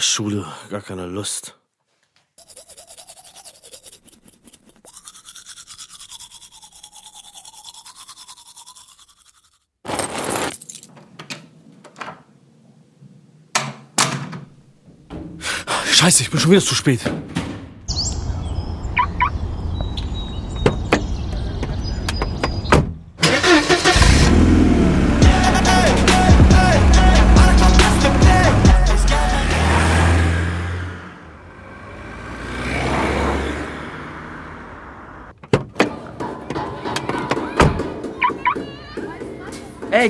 Schule, gar keine Lust. Scheiße, ich bin schon wieder zu spät.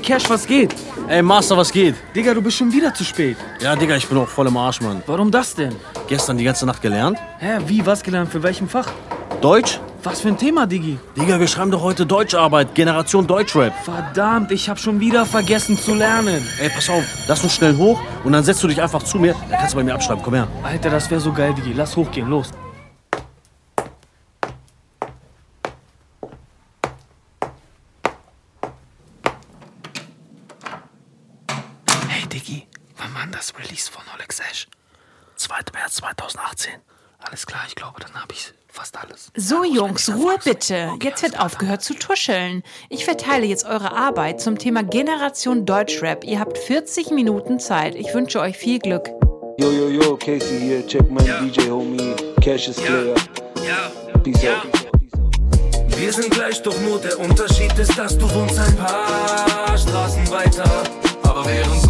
Ey, Cash, was geht? Ey, Master, was geht? Digga, du bist schon wieder zu spät. Ja, Digga, ich bin auch voll im Arsch, Mann. Warum das denn? Gestern die ganze Nacht gelernt. Hä, wie, was gelernt? Für welchem Fach? Deutsch? Was für ein Thema, Digi? Digga, wir schreiben doch heute Deutscharbeit, Generation Deutschrap. Verdammt, ich hab schon wieder vergessen zu lernen. Ey, pass auf, lass uns schnell hoch und dann setzt du dich einfach zu mir. Dann kannst du bei mir abschreiben, komm her. Alter, das wäre so geil, Digi. Lass hochgehen, los. Digi, wann war das Release von Alex Ash? 2. März 2018. Alles klar, ich glaube, dann habe ich fast alles. So, Jungs, Ruhe bitte. Jetzt wird aufgehört zu tuscheln. Ich verteile jetzt eure Arbeit zum Thema Generation Deutschrap. Ihr habt 40 Minuten Zeit. Ich wünsche euch viel Glück. Yo, yo, yo, Casey hier. Check mein DJ, Homie. Cash is clear. Peace out. Wir sind gleich, doch nur der Unterschied ist, dass du wohnst ein paar Straßen weiter. Aber während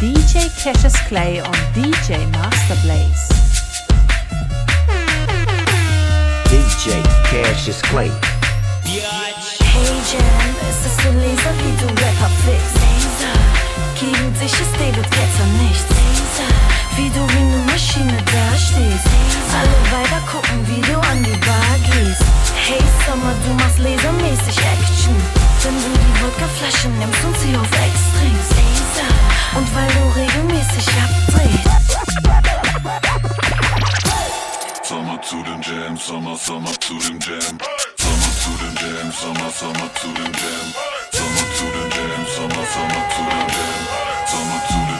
DJ Cassius Clay und DJ Master Blaze. DJ Cassius Clay. Hey Jam, es ist so laser, wie du Rapper fixst. Gegen dich ist David Ketzer nichts. Wie du wie ne Maschine dastehst. Alle weiter gucken, wie du an die Bar gehst. Hey Summer, du machst lasermäßig Action. Wenn du die Wodkaflasche nimmst und sie auf Ex trinkst. Und weil du regelmäßig abdrehst. Sommer zu den Jam, Sommer, Sommer zu den Jam. Sommer zu den Jam, Sommer, Sommer zu den Jam. Sommer zu den Jam, Sommer, Sommer zu den Jam. Sommer zu den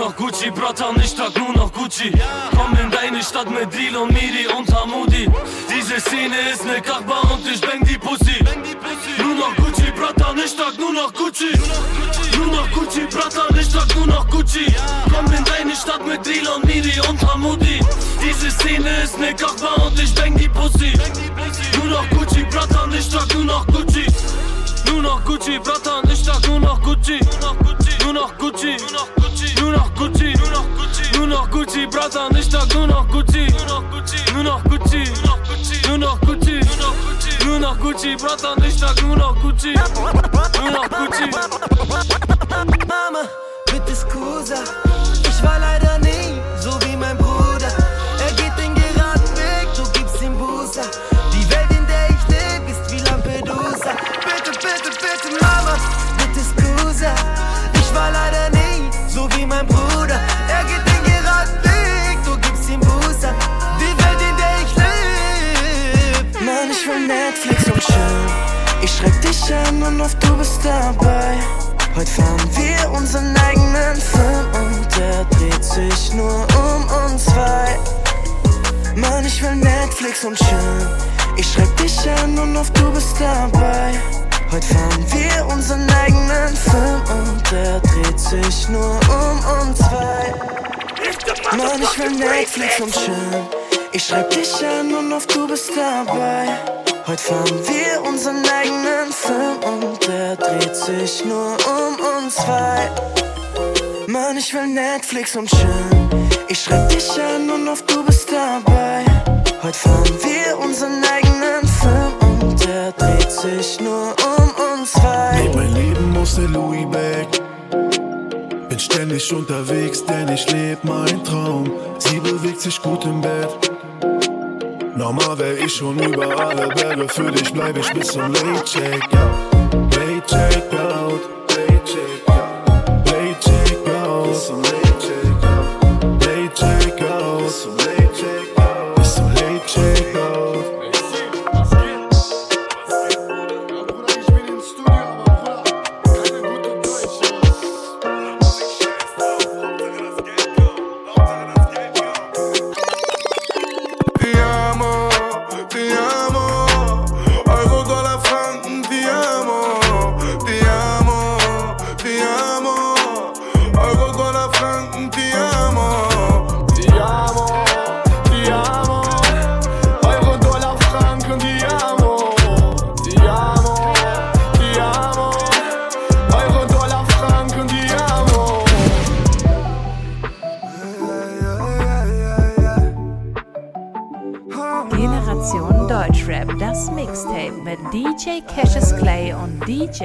noch Gucci, Bratan, ich trag nur noch Gucci. Komm in deine Stadt mit Deal und Miri und Hamudi. Diese Szene ist ne Kachba und ich bang die Pussy. Nur noch Gucci, Bratan, ich trag nur noch Gucci. Nur noch Gucci, Bratan, ich trag nur noch Gucci. Komm in deine Stadt mit Deal und Miri und Hamudi. Diese Szene ist ne Kachba und ich bang die Pussy. Nur noch Gucci, Bratan, ich trag nur noch Gucci. Nur noch Gucci, Bratan, ich trag nur noch Gucci. Nur noch Gucci, nur noch Gucci, nur noch Gucci, nur noch Gucci, nur noch Gucci, Bratan, ich trag nur noch Gucci. Nur noch Gucci, nur noch Gucci, nur noch Gucci, Bratan, ich trag nur noch Gucci. Nur noch Gucci. Mama, bitte Scusa. Ich war leider nie dich an und oft du bist dabei. Heute fahren wir unseren eigenen Film und der dreht sich nur um uns zwei. Mann, ich will Netflix und chillen. Ich schreib dich an und oft du bist dabei. Heute fahren wir unseren eigenen Film und der dreht sich nur um uns zwei. Mann, ich will Netflix und chillen. Ich schreib dich an und oft du bist dabei. Heute fahren wir unseren eigenen Film und der dreht sich nur um uns zwei. Mann, ich will Netflix und chillen. Ich schreib dich an und oft du bist dabei. Heute fahren wir unseren eigenen Film und der dreht sich nur um uns zwei. Leb mein Leben aus der Louis Bag. Bin ständig unterwegs, denn ich leb mein Traum. Sie bewegt sich gut im Bett. Normal wär ich schon über alle Berge. Für dich bleib ich bis zum Late Checkout. Late Checkout. Late Checkout. Late Checkout. Bis zum Late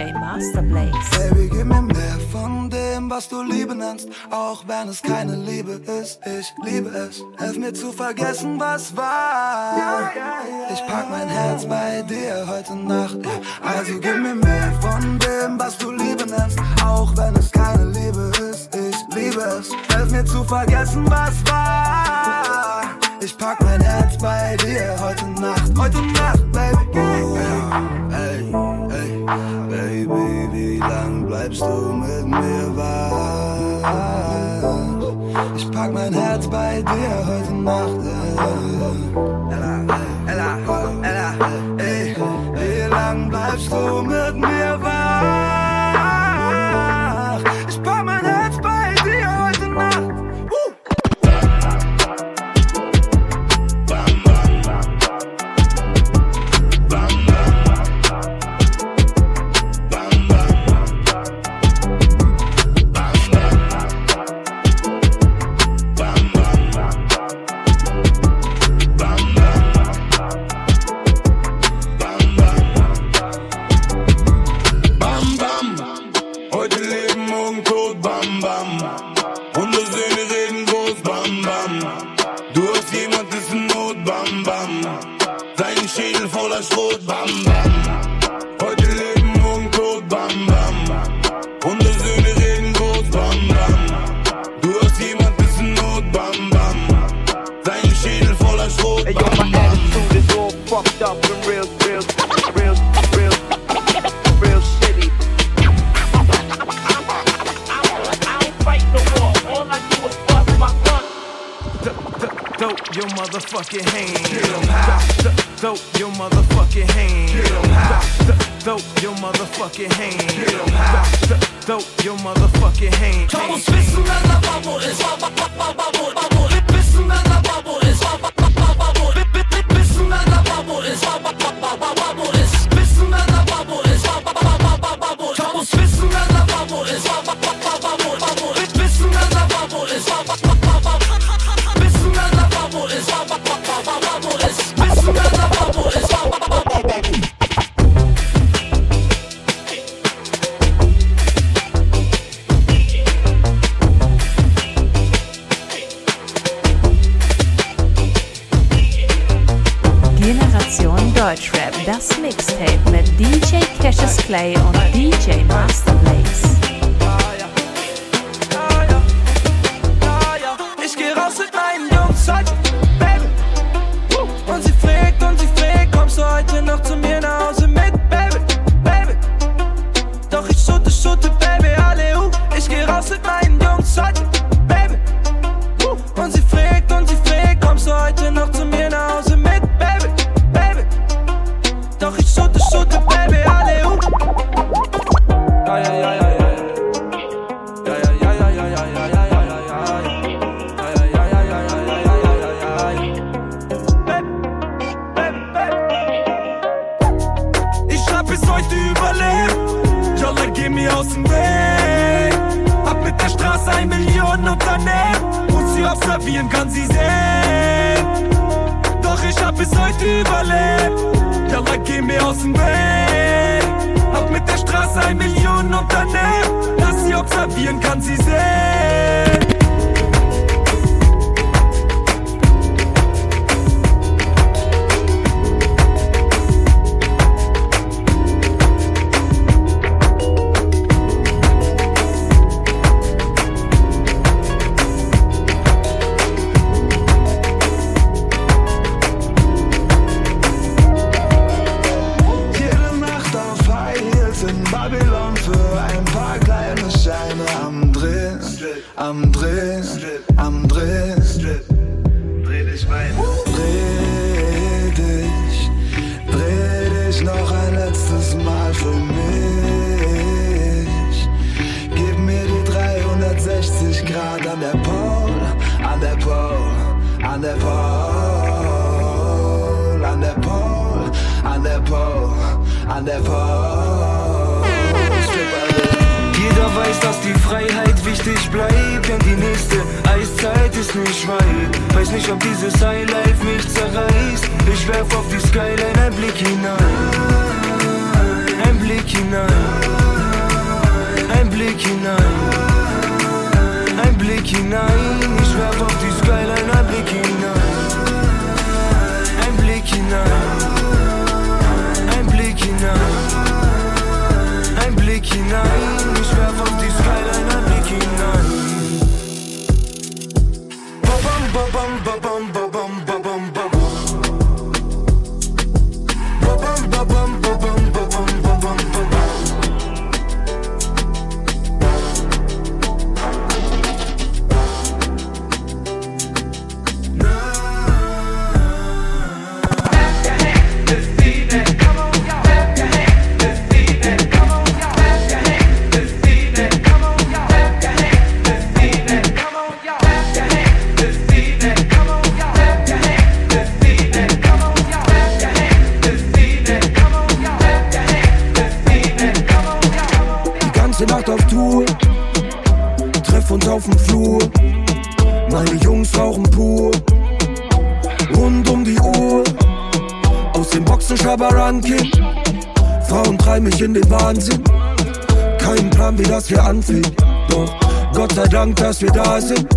DJ Master Blaze. Baby, gib mir mehr von dem, was du Liebe nennst, auch wenn es keine Liebe ist. Ich liebe es. Helf mir zu vergessen, was war. Ich pack mein Herz bei dir heute Nacht. Also gib mir mehr von dem, was du Liebe nennst, auch wenn es keine Liebe ist. Ich liebe es. Helf mir zu vergessen, was war. Ich pack mein Herz bei dir heute Nacht. Heute Nacht, Baby. Oh, ja. Ey, Baby, wie lang bleibst du mit mir wach? Ich pack mein Herz bei dir heute Nacht. Ella, Ella, Ella, ey, wie lang bleibst du mit mir Papieren kann sie sehen. Doch ich hab es heute überlebt. Ja, like, geh mir aus dem Weg. Hab mit der Straße ein Millionen Unternehmen. Lass sie observieren, kann sie sehen. left of the sky haben wir, dass wir anfingen. Doch Gott sei Dank, dass wir da sind.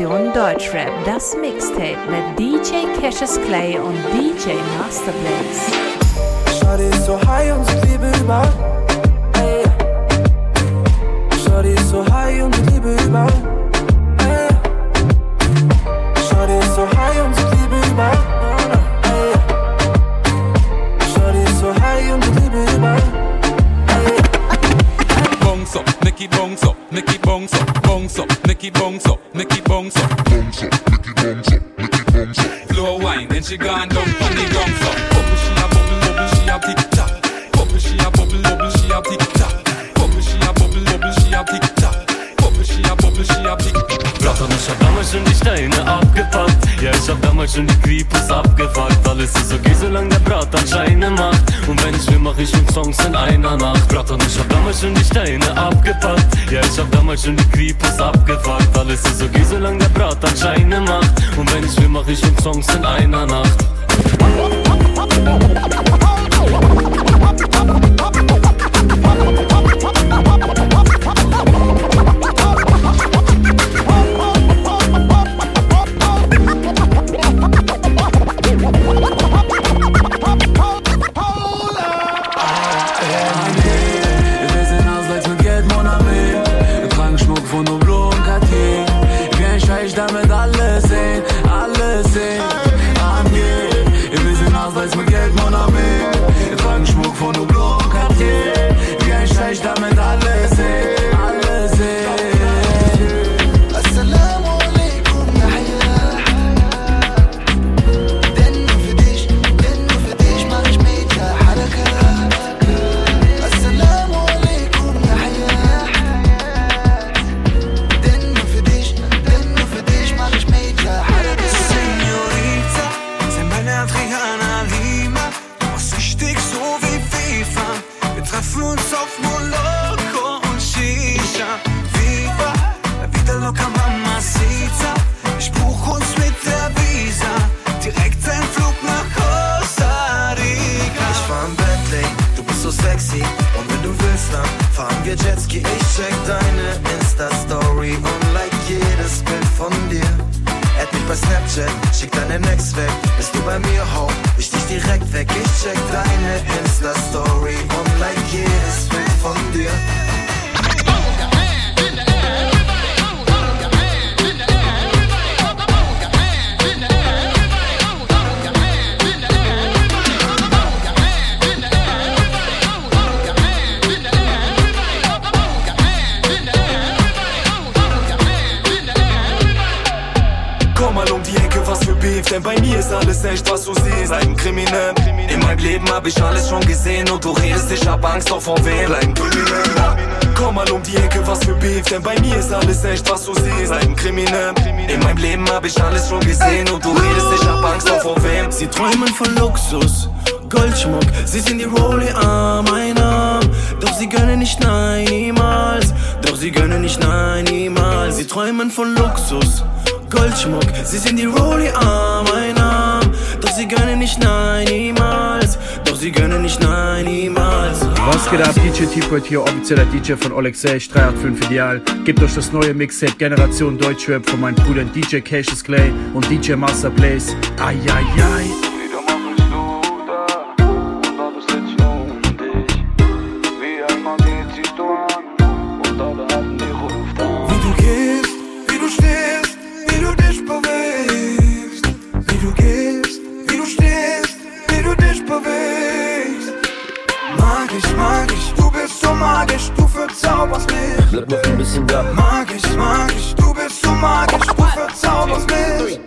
Station Deutschrap, das Mixtape mit DJ Cassius Clay und DJ Masterblitz. Schade ist so high und so liebe überall. Beef, denn bei mir ist alles echt, was du siehst. Bleib ein Kriminell. In meinem Leben hab ich alles schon gesehen und du redest, ich hab Angst, doch vor wem? Bleib ein Kriminell. Komm mal um die Ecke, was für Beef, denn bei mir ist alles echt, was du siehst. Bleib ein Kriminell. In meinem Leben hab ich alles schon gesehen und du redest, ich hab Angst, doch vor wem? Sie träumen von Luxus, Goldschmuck, sie sind die Rolli Arm, ein Arm. Doch sie gönnen nicht, nein, niemals. Doch sie gönnen nicht, nein, niemals. Sie träumen von Luxus, Goldschmuck, sie sind die Rolli Arm, ein Arm. Doch sie gönnen nicht, nein, niemals. Doch sie gönnen nicht, nein, niemals. Was geht ab? DJ T-Point hier, offizieller DJ von Olexey, 385 Ideal. Gebt euch das neue Mixtape Generation Deutschrap von meinen Brüdern DJ Cassius Clay und DJ Master Blaze. Ai, ai, ai. Verzauberst mich. Bleib noch ein bisschen da. Magisch, magisch, du bist so magisch, du verzauberst mich.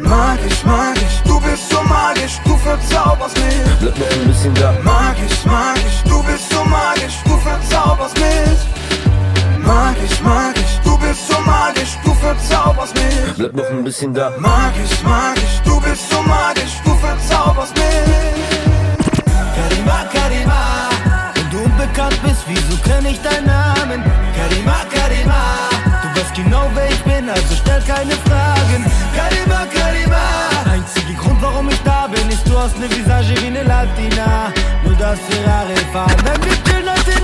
Magisch, magisch, du bist so magisch, du verzauberst mich. Bleib noch ein bisschen da. Magisch, magisch, du bist so magisch, du verzauberst mich. Magisch, magisch, du bist so magisch, du verzauberst mich. Bleib noch ein bisschen da. Magisch, magisch, du bist so magisch, du verzauberst mich. Karima, Karima, wenn du unbekannt bist, wieso kenn ich deinen Namen? Karima, Karima, du weißt genau wer ich bin, also stell keine Fragen. Karima, Karima, einziger Grund warum ich da bin, ist du hast ne Visage wie ne Latina. Nur das Ferrari fahren, wenn wir chillen heute in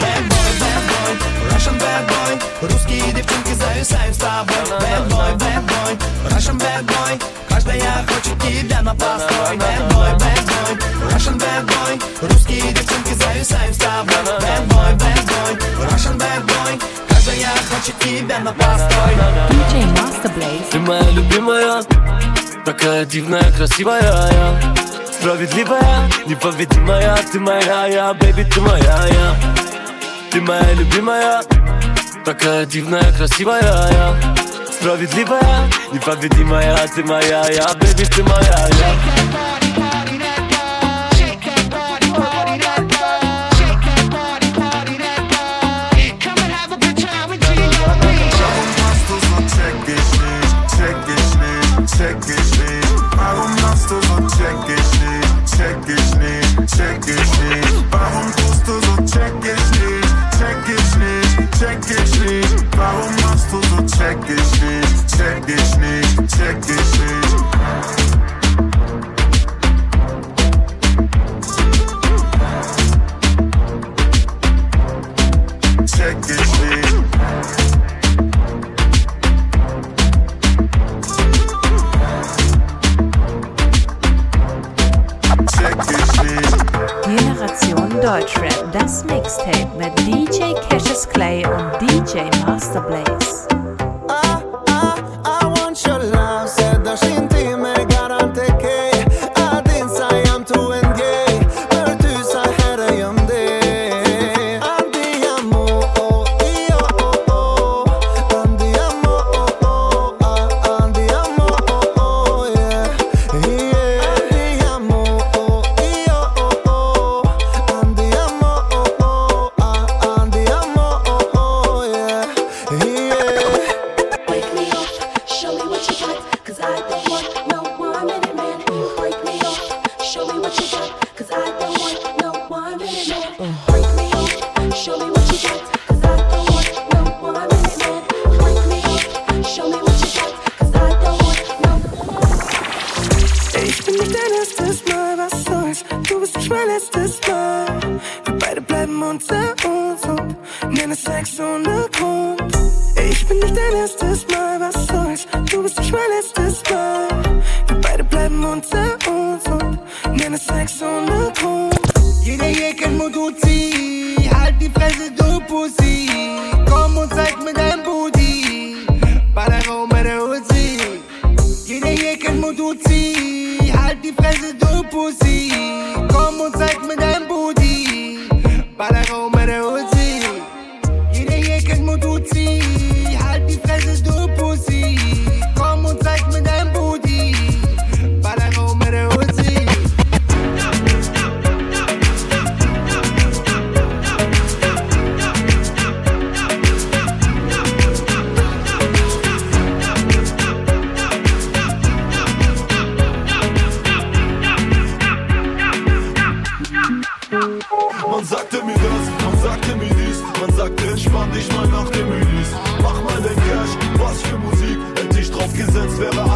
Bad boy, bad boy, Russian bad boy Русские девчонки зависают с тобой Bad boy, bad boy, Russian bad boy Каждая хочет тебя на постой Bad boy, bad boy, Russian bad boy Русские девчонки зависают с тобой Bad boy, bad boy, Russian bad boy Каждая хочет тебя на постой DJ Master Blaze. Ты моя любимая, такая дивная, красивая я. Справедливая, непобедимая, ты моя я, бэби, ты моя я. Ты моя любимая, такая дивная, красивая я. Справедливая, непобедимая, ты моя я, бэби, ты моя я. Stress. Man sagt mir man sagte, entspann dich mal nach dem Release. Mach mal den Cash, was für Musik, hätte ich drauf gesetzt, wäre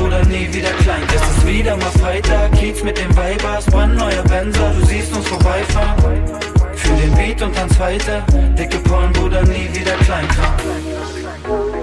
Bruder, nie wieder klein. Es ist wieder mal Freitag, Kiez mit den Weibers, brandneuer Benzer, du siehst uns vorbeifahren. Für den Beat und dann zweiter, dicke Pollen, Bruder, nie wieder klein. Kram.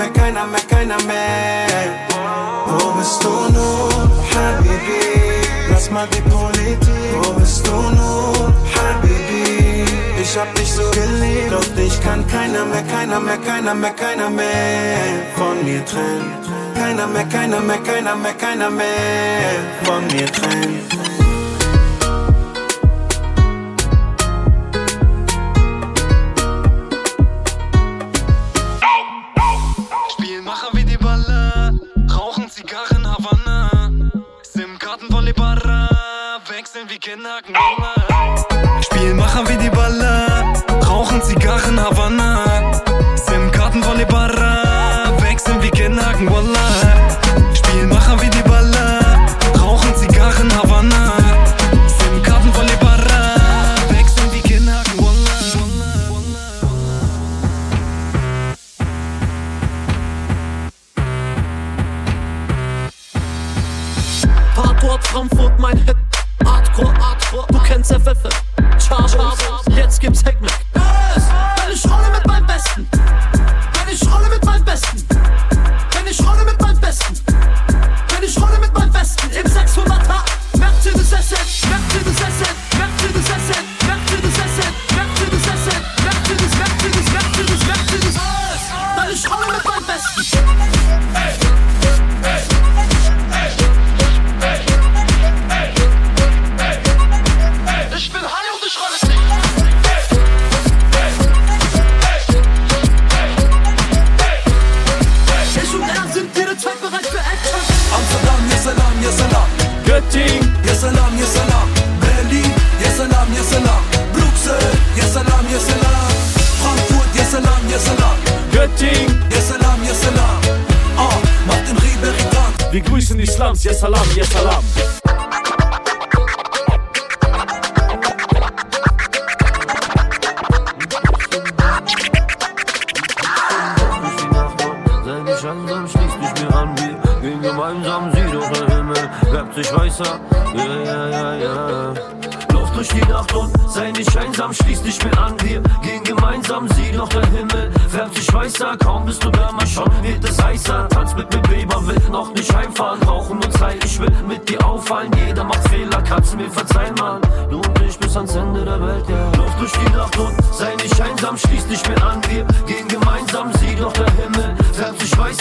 me keiner mehr, keiner mehr. Wo bist du nun, Habibi? Lass mal die Politik. Wo bist du nun, Habibi? Ich hab dich so geliebt, doch dich kann keiner mehr, keiner mehr, keiner mehr, keiner mehr von mir trennen. Keiner mehr, keiner mehr, keiner mehr, keiner mehr von mir trennen. Spielmacher wie die Baller, rauchen Zigarren Havanna.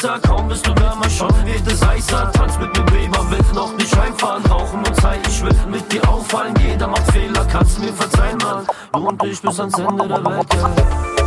Weißer. Kaum bist du wärmer, schon wird es heißer. Tanz mit mir, Baby, will noch nicht heimfahren. Brauchen uns Zeit, ich will mit dir auffallen. Jeder macht Fehler, kannst mir verzeihen, Mann. Du und ich bis ans Ende der Welt. Ja,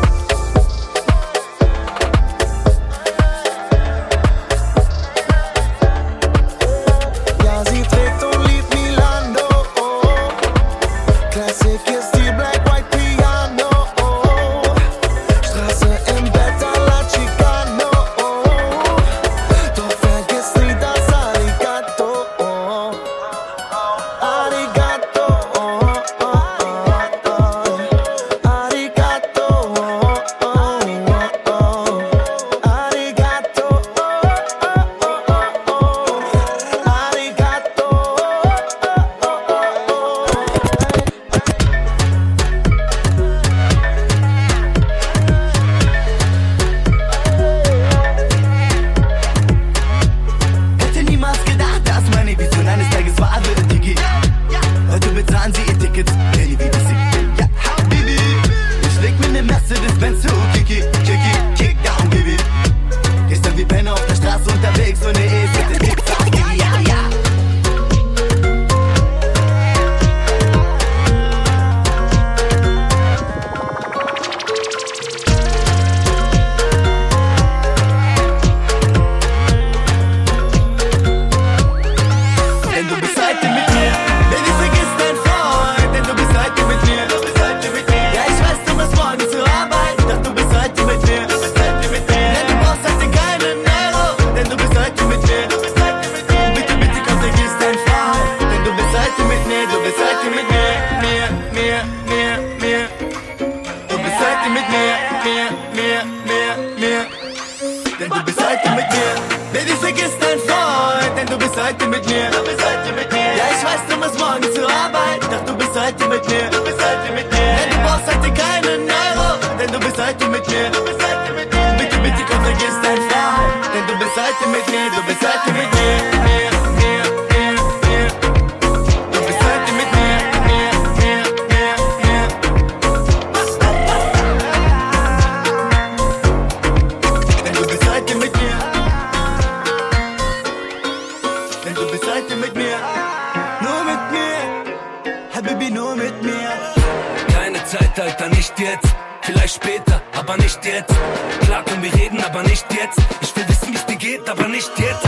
Vielleicht später, aber nicht jetzt. Klar können wir reden, aber nicht jetzt. Ich will wissen, wie es dir geht, aber nicht jetzt.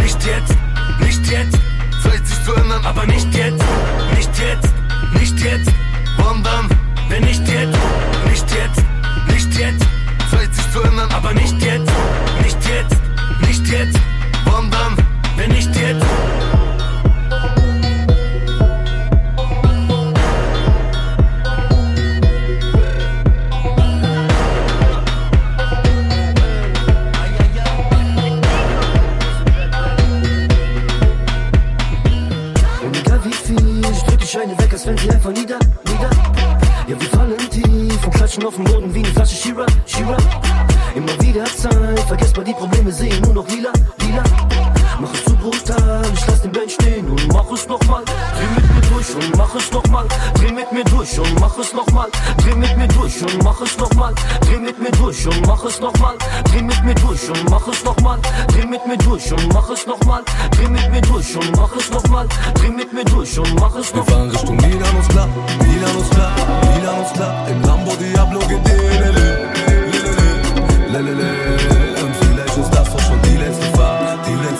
Nicht jetzt, nicht jetzt. Zeit sich zu ändern, aber nicht jetzt. Nicht jetzt, nicht jetzt. Wann dann? Wenn nicht jetzt, nicht jetzt, nicht jetzt. Zeit sich zu ändern, aber nicht jetzt. Nicht jetzt, nicht jetzt. Wann dann? Wenn nicht jetzt. Scheine weg, als wenn sie einfach nieder, nieder. Ja, wir fallen tief und klatschen auf dem Boden wie eine Flasche Shira, Shira. Immer wieder Zeit, vergesst mal die Probleme, sehen nur noch lila, lila. Mach es zu brutal, ich lass den Band stehen und mach es nochmal. Dreh mit mir durch und mach es nochmal. Dreh mit mir durch und mach es nochmal. Dreh mit mir durch und mach es nochmal. Dreh mit mir durch und mach es nochmal. Dreh mit mir durch und mach es nochmal. Dreh mit mir durch und mach es nochmal. Dreh mit mir durch und mach es nochmal. Dreh mit mir durch und mach es Wir nochmal. fahren Richtung Milan ist klar, Milan ist klar, Milan ist klar. Im Lambo Diablo geht lelele, lelele. Und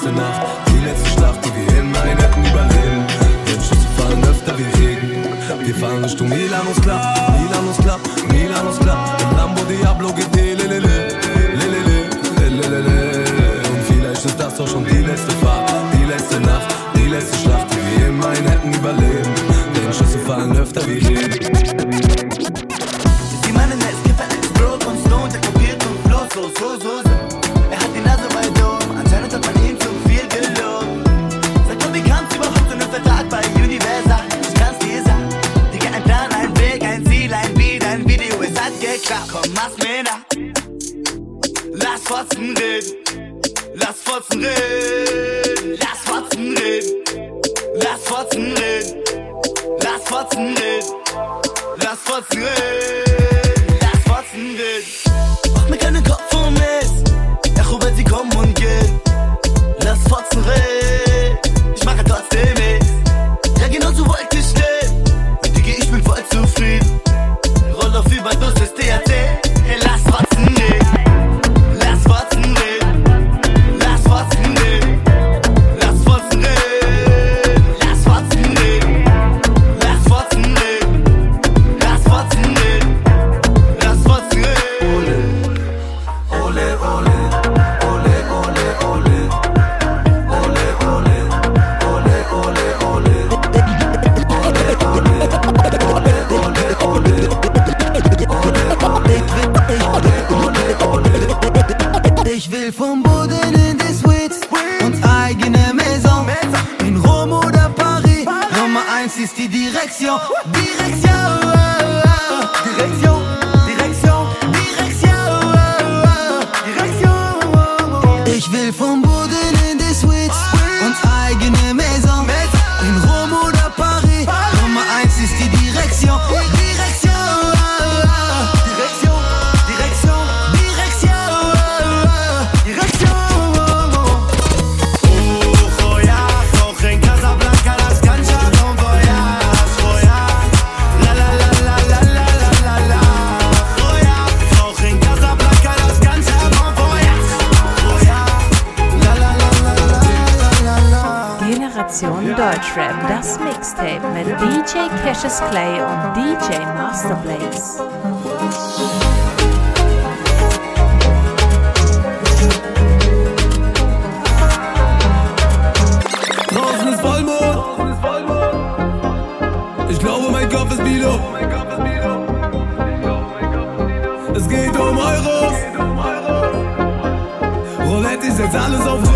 letzte Nacht, die letzte Schlacht, die wir in einen hätten überleben. Denn Schüsse fallen öfter wie Regen. Wir fahren Richtung Milan ist klar, Milan ist klar, Milan ist klar. Im Lambo Diablo geht lelele, lelele, lelele. Und vielleicht ist das auch schon die letzte Fahrt, die letzte Nacht, die letzte Schlacht, die wir im einen hätten überleben. Denn Schüsse fallen öfter wie Regen. klar, komm, mach's mir nach. Lass Fotzen reden, lass Fotzen reden, lass Fotzen reden, lass Fotzen reden, lass Fotzen reden. Zahlen saufen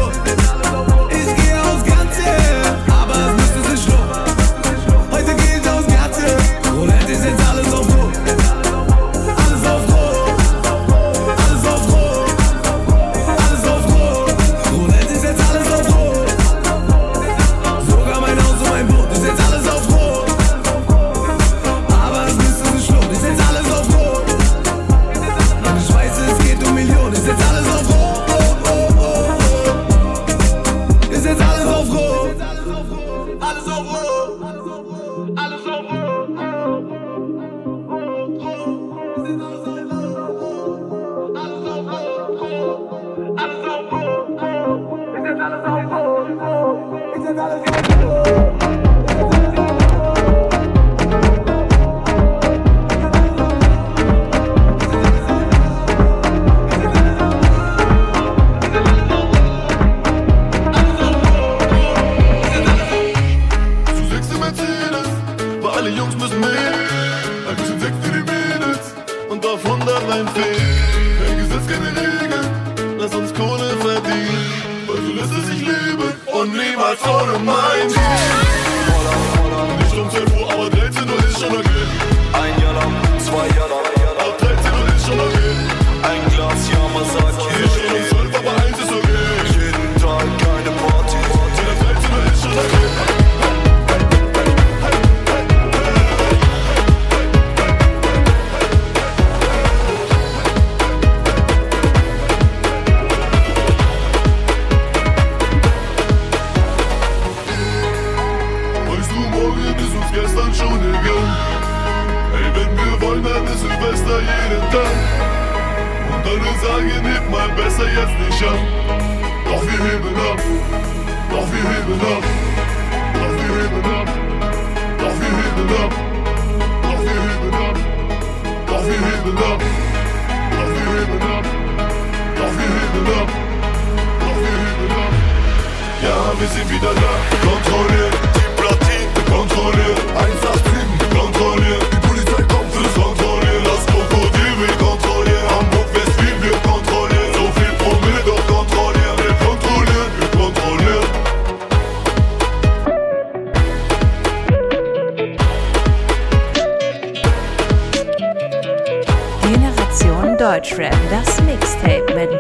Jungs müssen mehr. Ein bisschen Sex für die Mädels und auf 100 ein Fehlen. Kein Gesetz, keine Regeln, lass uns Kohle verdienen. Weil so lässt es sich leben und niemals ohne mein Team.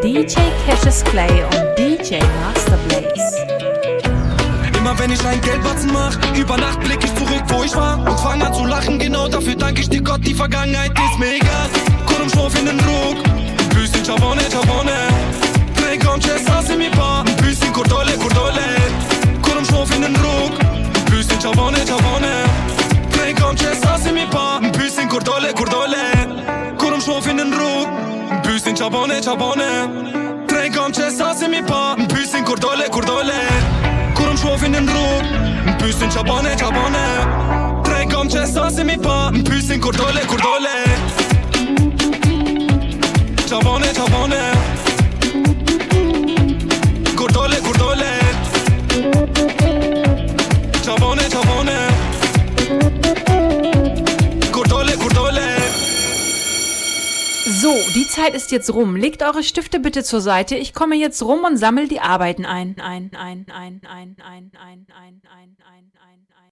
DJ Cassius Clay und DJ Master Blaze. Immer wenn ich einen Geldbatzen mach, über Nacht blick ich zurück, wo ich war und fang an zu lachen. Genau dafür danke ich dir Gott, die Vergangenheit ist mir egal. Kurum Schwurf in den Ruck, ein bisschen Chabone, Chabone. Drei Conches, hasse mi pa, ein bisschen Kurdole, Kurdole. Kurum Schwurf in den Ruck, ein bisschen Chabone, Chabone. Drei Conches, hasse mi pa, ein bisschen Kurdole, Kurdole. Kurum Schwurf in den Ruck, pysin qa bone, qa bone Trej kom që sasim i pa Më pysin kur dole, kur dole. Kur më shofin në rrug Më pysin qa bone, qa bone Trej kom që sasim i pa Më pysin kur dole, kur dole. Qa bone, qa Kur dole, kur dole. Qa bone, So, die Zeit ist jetzt rum. Legt eure Stifte bitte zur Seite. Ich komme jetzt rum und sammle die Arbeiten ein. Ein, ein, ein, ein, ein, ein, ein, ein, ein.